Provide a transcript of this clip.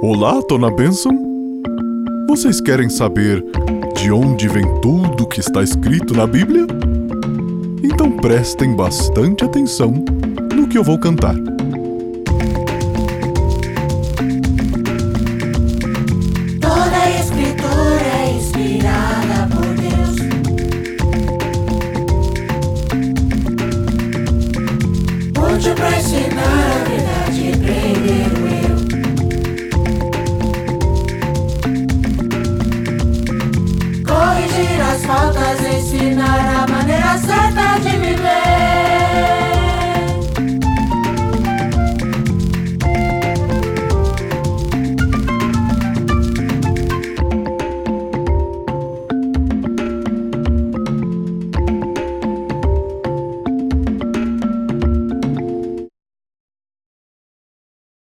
Olá, Dona Benson. Vocês querem saber de onde vem tudo que está escrito na Bíblia? Então prestem bastante atenção no que eu vou cantar. Toda a escritura é inspirada por Deus. Útil para ensinar faltas ensinar.